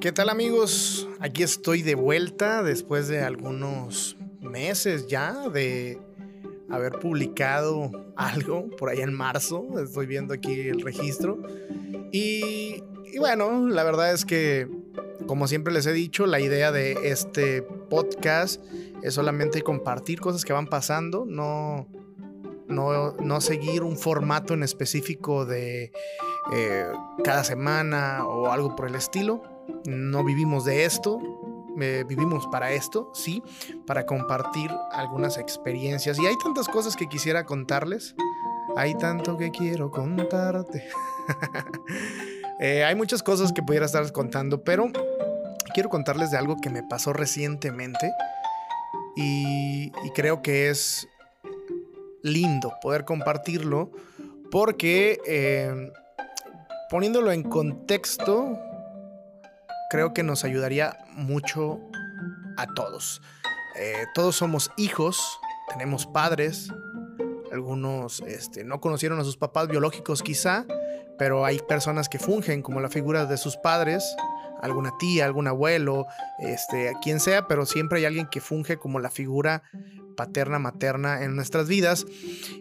¿Qué tal amigos? Aquí estoy de vuelta después de algunos meses ya de haber publicado algo por allá en marzo. Estoy viendo aquí el registro. Y, y, bueno, la verdad es que, como siempre les he dicho, la idea de este podcast es solamente compartir cosas que van pasando, no, no, no seguir un formato en específico de eh, cada semana o algo por el estilo. No vivimos de esto, eh, vivimos para esto, sí, para compartir algunas experiencias. Y hay tantas cosas que quisiera contarles. Hay tanto que quiero contarte. Eh, hay muchas cosas que pudiera estar contando, pero quiero contarles de algo que me pasó recientemente. Y, y creo que es lindo poder compartirlo porque eh, poniéndolo en contexto, creo que nos ayudaría mucho a todos. Eh, todos somos hijos, tenemos padres, algunos este, no conocieron a sus papás biológicos quizá, pero hay personas que fungen como la figura de sus padres, alguna tía, algún abuelo, este, quien sea, pero siempre hay alguien que funge como la figura paterna, materna en nuestras vidas.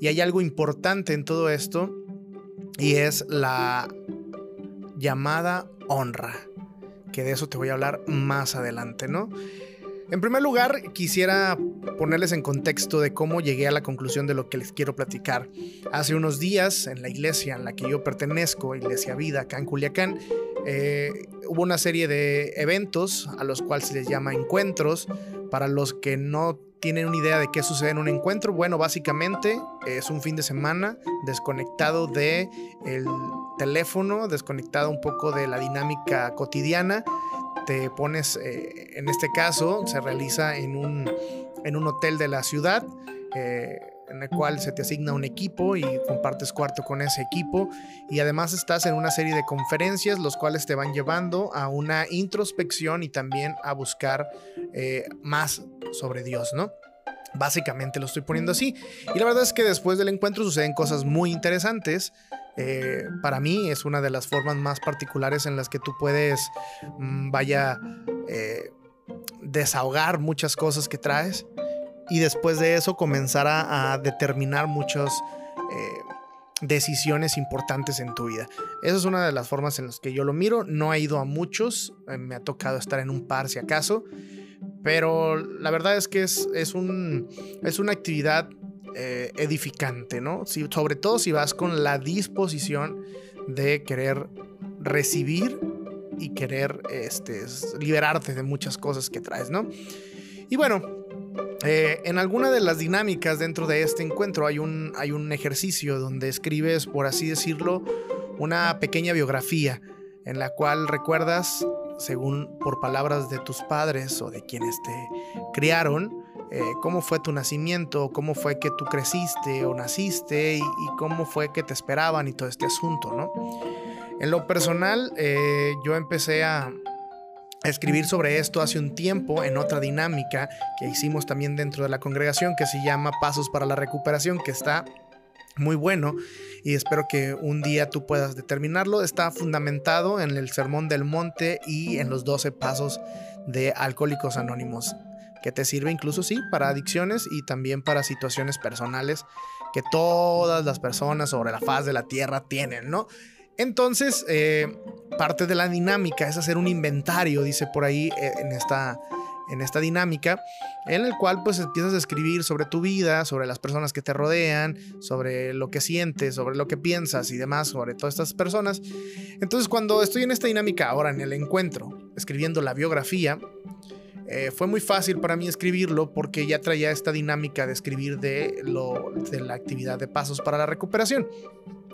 Y hay algo importante en todo esto y es la llamada honra, que de eso te voy a hablar más adelante, ¿no? En primer lugar, quisiera ponerles en contexto de cómo llegué a la conclusión de lo que les quiero platicar. Hace unos días, en la iglesia en la que yo pertenezco, Iglesia Vida, acá en Culiacán, eh, hubo una serie de eventos a los cuales se les llama encuentros. Para los que no tienen una idea de qué sucede en un encuentro, bueno, básicamente es un fin de semana desconectado de el teléfono, desconectado un poco de la dinámica cotidiana. Te pones, eh, en este caso, se realiza en un, en un hotel de la ciudad. Eh, en el cual se te asigna un equipo y compartes cuarto con ese equipo y además estás en una serie de conferencias los cuales te van llevando a una introspección y también a buscar eh, más sobre Dios, ¿no? Básicamente lo estoy poniendo así. Y la verdad es que después del encuentro suceden cosas muy interesantes. Eh, para mí es una de las formas más particulares en las que tú puedes, mm, vaya, eh, desahogar muchas cosas que traes y después de eso comenzar a, determinar muchas eh, decisiones importantes en tu vida. Esa es una de las formas en las que yo lo miro. No he ido a muchos, eh, me ha tocado estar en un par si acaso, pero la verdad es que es, es, un, es una actividad eh, edificante, ¿no? sobre todo si vas con la disposición de querer recibir y querer este, liberarte de muchas cosas que traes, ¿no? Y bueno, eh, en alguna de las dinámicas dentro de este encuentro hay un, hay un ejercicio donde escribes, por así decirlo, una pequeña biografía en la cual recuerdas, según por palabras de tus padres o de quienes te criaron, eh, cómo fue tu nacimiento, cómo fue que tú creciste o naciste y, cómo fue que te esperaban y todo este asunto, ¿no? En lo personal, eh, yo empecé a, escribir sobre esto hace un tiempo en otra dinámica que hicimos también dentro de la congregación que se llama Pasos para la Recuperación, que está muy bueno y espero que un día tú puedas determinarlo. Está fundamentado en el Sermón del Monte y en los 12 pasos de Alcohólicos Anónimos, que te sirve incluso, sí, para adicciones y también para situaciones personales que todas las personas sobre la faz de la tierra tienen, ¿no? Entonces, eh, parte de la dinámica es hacer un inventario, dice por ahí eh, en esta, en esta dinámica, en el cual pues empiezas a escribir sobre tu vida, sobre las personas que te rodean, sobre lo que sientes, sobre lo que piensas y demás, sobre todas estas personas. Entonces, cuando estoy en esta dinámica ahora en el encuentro, escribiendo la biografía, eh, fue muy fácil para mí escribirlo porque ya traía esta dinámica de escribir de, lo, de la actividad de pasos para la recuperación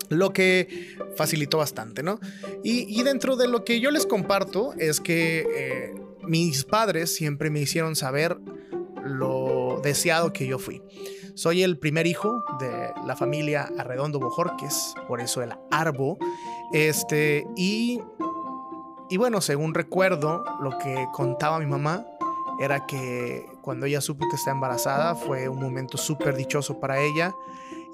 lo que facilitó bastante, ¿no? Y, dentro de lo que yo les comparto es que eh, mis padres siempre me hicieron saber lo deseado que yo fui. Soy el primer hijo de la familia Arredondo Bojorques, por eso el Arbo. Este, y, y bueno, según recuerdo, lo que contaba mi mamá era que cuando ella supo que está embarazada fue un momento súper dichoso para ella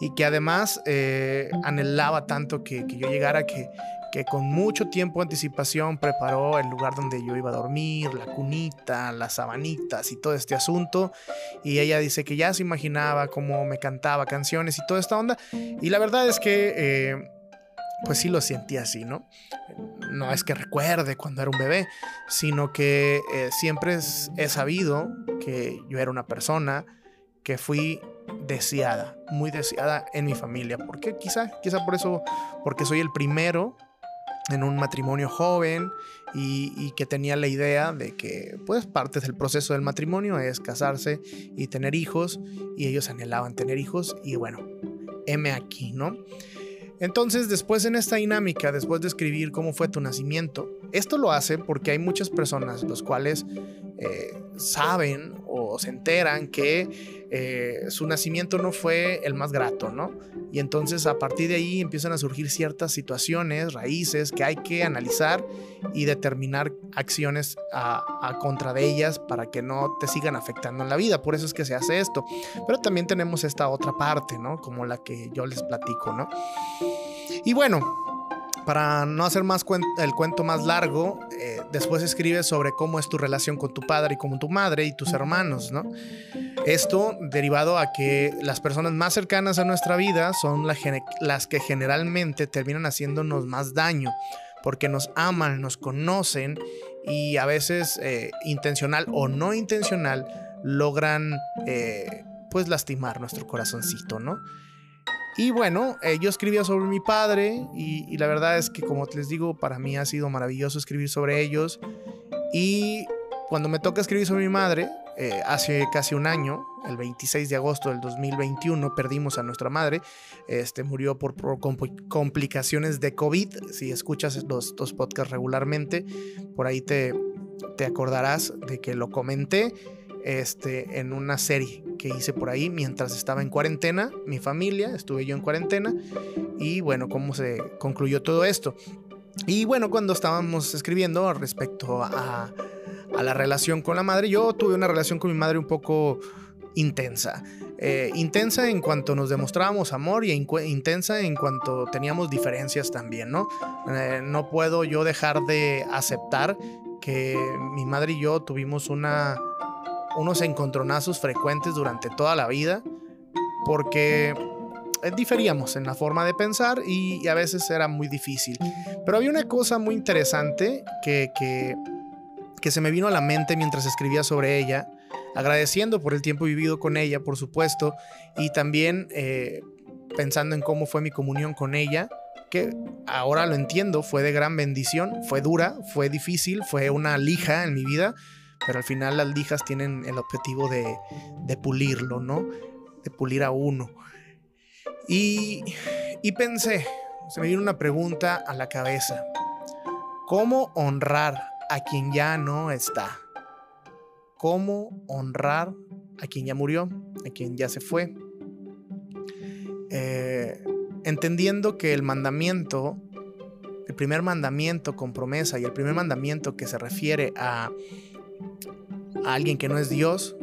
y que además eh, anhelaba tanto que, yo llegara que, que con mucho tiempo de anticipación preparó el lugar donde yo iba a dormir, la cunita, las sabanitas y todo este asunto. Y ella dice que ya se imaginaba cómo me cantaba canciones y toda esta onda. Y la verdad es que, eh, pues sí lo sentí así, ¿no? No es que recuerde cuando era un bebé, sino que eh, siempre he sabido que yo era una persona que fui deseada, muy deseada en mi familia. ¿Por qué? Quizá, quizá por eso, porque soy el primero en un matrimonio joven y, que tenía la idea de que pues parte del proceso del matrimonio es casarse y tener hijos y ellos anhelaban tener hijos y bueno, M aquí, ¿no? Entonces después en esta dinámica, después de escribir cómo fue tu nacimiento, esto lo hace porque hay muchas personas los cuales eh, saben o se enteran que eh, su nacimiento no fue el más grato, ¿no? Y entonces a partir de ahí empiezan a surgir ciertas situaciones, raíces que hay que analizar y determinar acciones a, contra de ellas para que no te sigan afectando en la vida. Por eso es que se hace esto. Pero también tenemos esta otra parte, ¿no? Como la que yo les platico, ¿no? Y bueno, para no hacer más el cuento más largo, eh, después escribe sobre cómo es tu relación con tu padre y con tu madre y tus hermanos, ¿no? Esto derivado a que las personas más cercanas a nuestra vida son las que generalmente terminan haciéndonos más daño, porque nos aman, nos conocen y a veces eh, intencional o no intencional logran eh, pues lastimar nuestro corazoncito, ¿no? Y bueno, eh, yo escribía sobre mi padre y, la verdad es que como les digo, para mí ha sido maravilloso escribir sobre ellos. Y cuando me toca escribir sobre mi madre, eh, hace casi un año, el 26 de agosto del 2021, perdimos a nuestra madre. Este, murió por, complicaciones de COVID. Si escuchas los, podcasts regularmente, por ahí te, te acordarás de que lo comenté este, en una serie que hice por ahí mientras estaba en cuarentena, mi familia, estuve yo en cuarentena y bueno, cómo se concluyó todo esto. Y bueno, cuando estábamos escribiendo respecto a, a la relación con la madre, yo tuve una relación con mi madre un poco intensa. Eh, intensa en cuanto nos demostrábamos amor y intensa en cuanto teníamos diferencias también, ¿no? Eh, no puedo yo dejar de aceptar que mi madre y yo tuvimos una unos encontronazos frecuentes durante toda la vida porque eh, diferíamos en la forma de pensar y, a veces era muy difícil. Pero había una cosa muy interesante que, que, se me vino a la mente mientras escribía sobre ella, agradeciendo por el tiempo vivido con ella, por supuesto, y también eh, pensando en cómo fue mi comunión con ella, que ahora lo entiendo, fue de gran bendición, fue dura, fue difícil, fue una lija en mi vida, pero al final las lijas tienen el objetivo de, pulirlo, ¿no? De pulir a uno. Y, pensé, se me vino una pregunta a la cabeza. ¿Cómo honrar a quien ya no está? ¿Cómo honrar a quien ya murió, a quien ya se fue? Eh, entendiendo que el mandamiento, el primer mandamiento con promesa y el primer mandamiento que se refiere a a alguien que no es Dios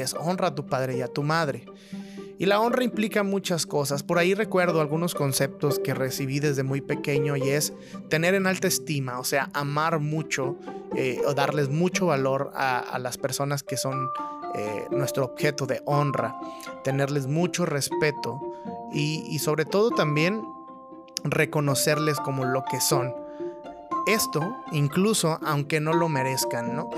es honra a tu padre y a tu madre. Y la honra implica muchas cosas. Por ahí recuerdo algunos conceptos que recibí desde muy pequeño y es tener en alta estima, o sea, amar mucho eh, o darles mucho valor a, las personas que son eh, nuestro objeto de honra, tenerles mucho respeto y, y sobre todo también reconocerles como lo que son. Esto incluso aunque no lo merezcan, ¿no?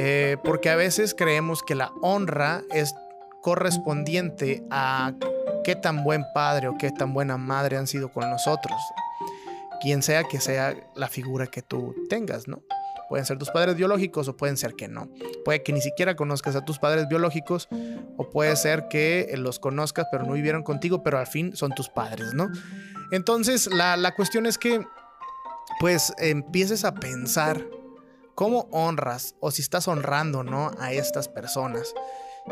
Eh, porque a veces creemos que la honra es correspondiente a qué tan buen padre o qué tan buena madre han sido con nosotros. Quien sea que sea la figura que tú tengas, ¿no? Pueden ser tus padres biológicos o pueden ser que no. Puede que ni siquiera conozcas a tus padres biológicos o puede ser que los conozcas pero no vivieron contigo, pero al fin son tus padres, ¿no? Entonces la, la cuestión es que pues empieces a pensar cómo honras o si estás honrando ¿no? a estas personas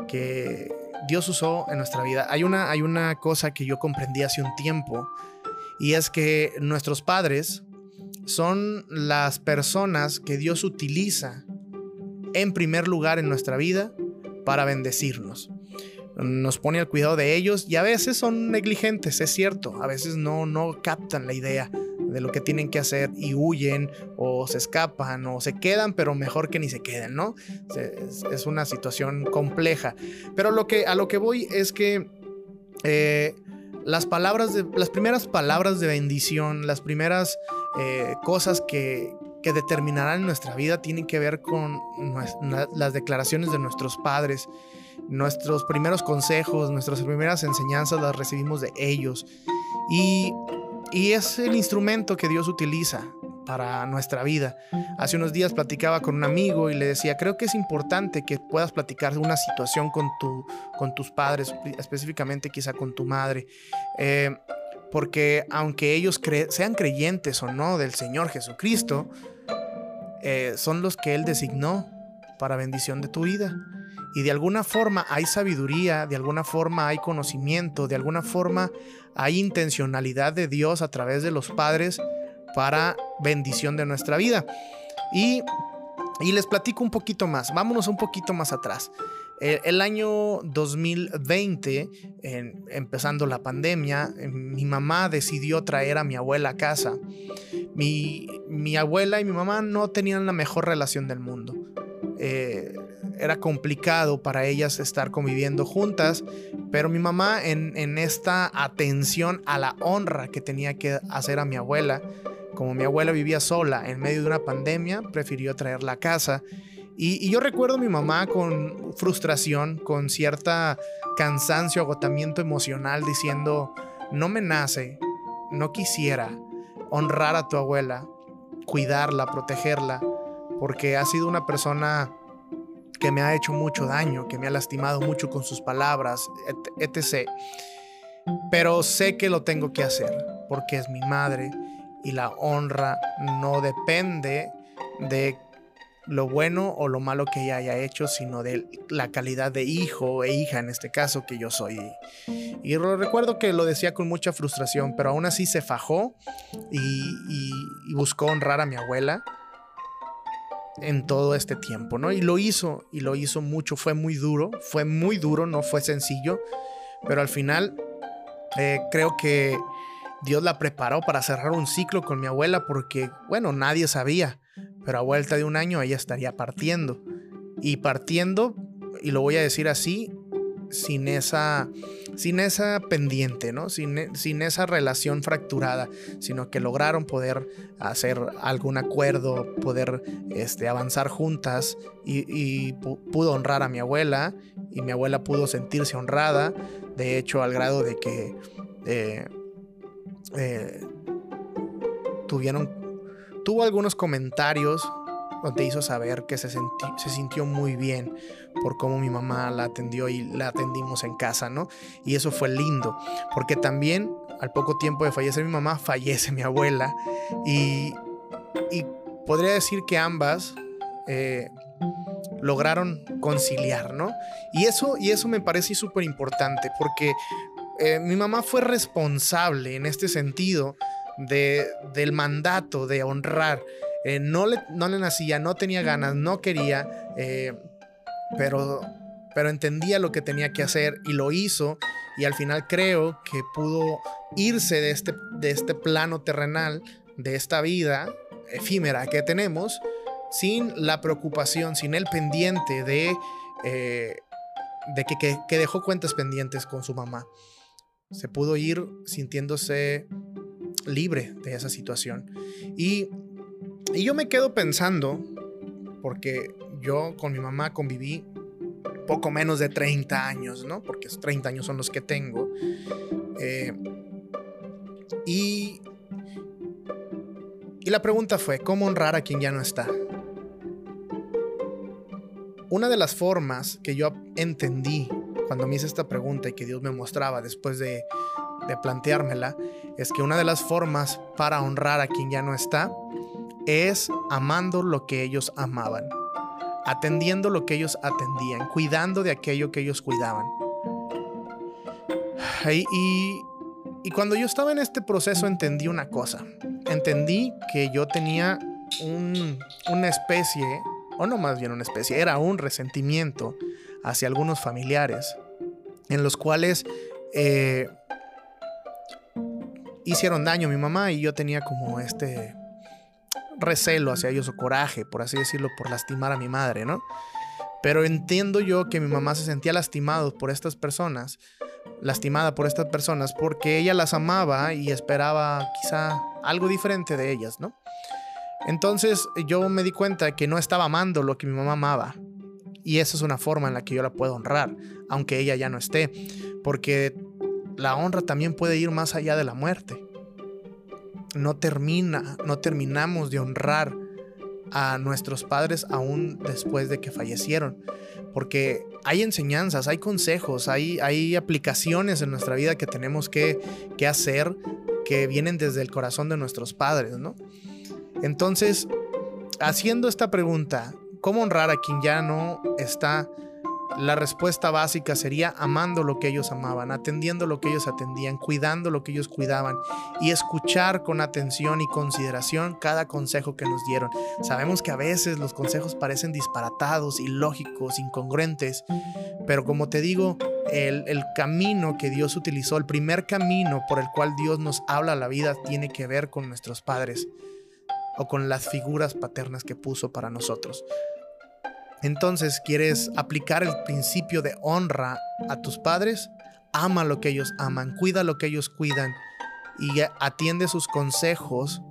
que Dios usó en nuestra vida. Hay una, hay una cosa que yo comprendí hace un tiempo y es que nuestros padres son las personas que Dios utiliza en primer lugar en nuestra vida para bendecirnos. Nos pone al cuidado de ellos y a veces son negligentes, es cierto, a veces no, no captan la idea de lo que tienen que hacer y huyen o se escapan o se quedan, pero mejor que ni se queden, ¿no? Es, una situación compleja. Pero lo que, a lo que voy es que eh, las palabras de, las primeras palabras de bendición, las primeras eh, cosas que, que determinarán nuestra vida tienen que ver con las declaraciones de nuestros padres. Nuestros primeros consejos, nuestras primeras enseñanzas las recibimos de ellos. Y y es el instrumento que Dios utiliza para nuestra vida. Hace unos días platicaba con un amigo y le decía, creo que es importante que puedas platicar una situación con, tu, con tus padres, específicamente quizá con tu madre. Eh, porque aunque ellos sean creyentes o no del Señor Jesucristo, eh, son los que Él designó para bendición de tu vida. Y de alguna forma hay sabiduría, de alguna forma hay conocimiento, de alguna forma hay intencionalidad de Dios a través de los padres para bendición de nuestra vida. Y, les platico un poquito más, vámonos un poquito más atrás. El, año 2020, empezando la pandemia, mi mamá decidió traer a mi abuela a casa. Mi, mi abuela y mi mamá no tenían la mejor relación del mundo. Eh, era complicado para ellas estar conviviendo juntas, pero mi mamá en, esta atención a la honra que tenía que hacer a mi abuela, como mi abuela vivía sola en medio de una pandemia, prefirió traerla a casa. Y, yo recuerdo a mi mamá con frustración, con cierta cansancio, agotamiento emocional, diciendo, no me nace, no quisiera honrar a tu abuela, cuidarla, protegerla, porque ha sido una persona que me ha hecho mucho daño, que me ha lastimado mucho con sus palabras, etc. Pero sé que lo tengo que hacer porque es mi madre y la honra no depende de lo bueno o lo malo que ella haya hecho, sino de la calidad de hijo e hija en este caso que yo soy. Y recuerdo que lo decía con mucha frustración, pero aún así se fajó y buscó honrar a mi abuela en todo este tiempo, ¿no? Y lo hizo, y lo hizo mucho, fue muy duro, fue muy duro, no fue sencillo, pero al final eh, creo que Dios la preparó para cerrar un ciclo con mi abuela porque, bueno, nadie sabía, pero a vuelta de un año ella estaría partiendo. Y partiendo, y lo voy a decir así, sin esa, sin esa pendiente, ¿no? Sin, sin, esa relación fracturada, sino que lograron poder hacer algún acuerdo, poder este, avanzar juntas y, pudo honrar a mi abuela y mi abuela pudo sentirse honrada, de hecho al grado de que eh, eh, tuvieron, tuvo algunos comentarios donde hizo saber que se, se sintió muy bien por cómo mi mamá la atendió y la atendimos en casa, ¿no? Y eso fue lindo, porque también al poco tiempo de fallecer mi mamá, fallece mi abuela y, podría decir que ambas eh, lograron conciliar, ¿no? Y eso, y eso me parece súper importante, porque eh, mi mamá fue responsable en este sentido de, del mandato de honrar. Eh, no, le, no le nacía, no tenía ganas, no quería pero, pero entendía lo que tenía que hacer y lo hizo y al final creo que pudo irse de este, de este plano terrenal, de esta vida efímera que tenemos, sin la preocupación, sin el pendiente de, eh, de que, que, dejó cuentas pendientes con su mamá. Se pudo ir sintiéndose libre de esa situación. Y, y yo me quedo pensando, porque yo con mi mamá conviví poco menos de 30 años, ¿no? Porque 30 años son los que tengo. Eh, y, y la pregunta fue, ¿cómo honrar a quien ya no está? Una de las formas que yo entendí cuando me hice esta pregunta y que Dios me mostraba después de, de planteármela, es que una de las formas para honrar a quien ya no está es amando lo que ellos amaban atendiendo lo que ellos atendían, cuidando de aquello que ellos cuidaban. Y, y, cuando yo estaba en este proceso entendí una cosa. Entendí que yo tenía una especie, o no más bien una especie, era un resentimiento hacia algunos familiares en los cuales eh, hicieron daño a mi mamá y yo tenía como este recelo hacia ellos o coraje, por así decirlo, por lastimar a mi madre, ¿no? Pero entiendo yo que mi mamá se sentía lastimado por estas personas, lastimada por estas personas, porque ella las amaba y esperaba quizá algo diferente de ellas, ¿no? Entonces yo me di cuenta que no estaba amando lo que mi mamá amaba. Y esa es una forma en la que yo la puedo honrar, aunque ella ya no esté. Porque la honra también puede ir más allá de la muerte. No termina, no terminamos de honrar a nuestros padres aún después de que fallecieron. Porque hay enseñanzas, hay consejos, hay, hay aplicaciones en nuestra vida que tenemos que, que hacer que vienen desde el corazón de nuestros padres, ¿no? Entonces, haciendo esta pregunta, ¿cómo honrar a quien ya no está? La respuesta básica sería amando lo que ellos amaban, atendiendo lo que ellos atendían, cuidando lo que ellos cuidaban y escuchar con atención y consideración cada consejo que nos dieron. Sabemos que a veces los consejos parecen disparatados, ilógicos, incongruentes, pero como te digo, el, camino que Dios utilizó, el primer camino por el cual Dios nos habla a la vida tiene que ver con nuestros padres o con las figuras paternas que puso para nosotros. Entonces, ¿quieres aplicar el principio de honra a tus padres? Ama lo que ellos aman, cuida lo que ellos cuidan y atiende sus consejos,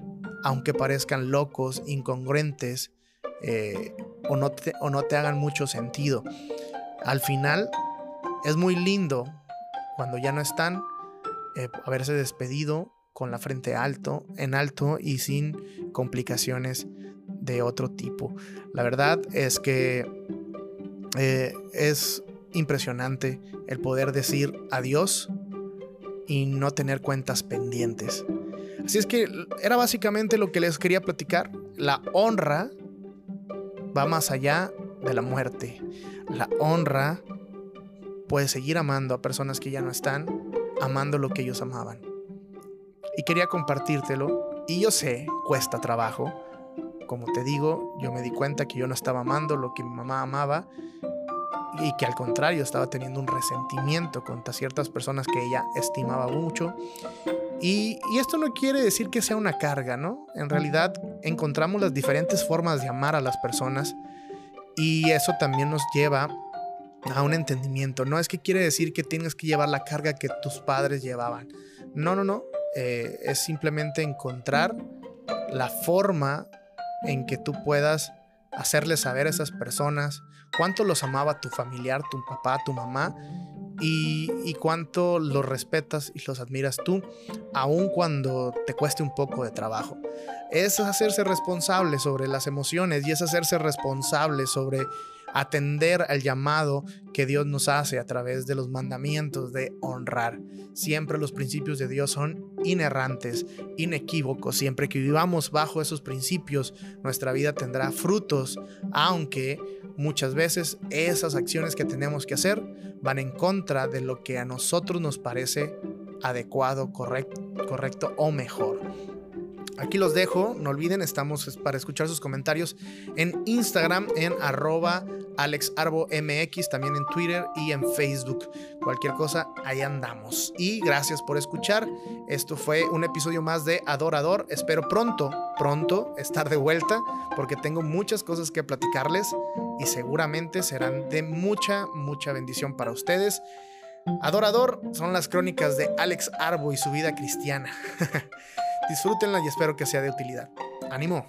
aunque parezcan locos, incongruentes eh, o, no te, o no te hagan mucho sentido. Al final, es muy lindo cuando ya no están, eh, haberse despedido con la frente alto, en alto y sin complicaciones de otro tipo. La verdad es que eh, es impresionante el poder decir adiós y no tener cuentas pendientes. Así es que era básicamente lo que les quería platicar. La honra va más allá de la muerte. La honra puede seguir amando a personas que ya no están, amando lo que ellos amaban y quería compartírtelo. Y yo sé, cuesta trabajo. Como te digo, yo me di cuenta que yo no estaba amando lo que mi mamá amaba y que al contrario estaba teniendo un resentimiento contra ciertas personas que ella estimaba mucho. Y, y, esto no quiere decir que sea una carga, ¿no? En realidad encontramos las diferentes formas de amar a las personas y eso también nos lleva a un entendimiento. No es que quiere decir que tienes que llevar la carga que tus padres llevaban. No, no, no. Eh, es simplemente encontrar la forma en que tú puedas hacerle saber a esas personas cuánto los amaba tu familiar, tu papá, tu mamá y, y, cuánto los respetas y los admiras tú, aun cuando te cueste un poco de trabajo. Es hacerse responsable sobre las emociones y es hacerse responsable sobre atender al llamado que Dios nos hace a través de los mandamientos de honrar. Siempre los principios de Dios son inerrantes, inequívocos. Siempre que vivamos bajo esos principios, nuestra vida tendrá frutos, aunque muchas veces esas acciones que tenemos que hacer van en contra de lo que a nosotros nos parece adecuado, correcto, correcto o mejor. Aquí los dejo, no olviden, estamos para escuchar sus comentarios en Instagram en arroba AlexArboMX, también en Twitter y en Facebook. Cualquier cosa, ahí andamos. Y gracias por escuchar. Esto fue un episodio más de Adorador. Espero pronto, pronto estar de vuelta porque tengo muchas cosas que platicarles y seguramente serán de mucha, mucha bendición para ustedes. Adorador son las crónicas de Alex Arbo y su vida cristiana. Disfrútenla y espero que sea de utilidad. ¡Ánimo!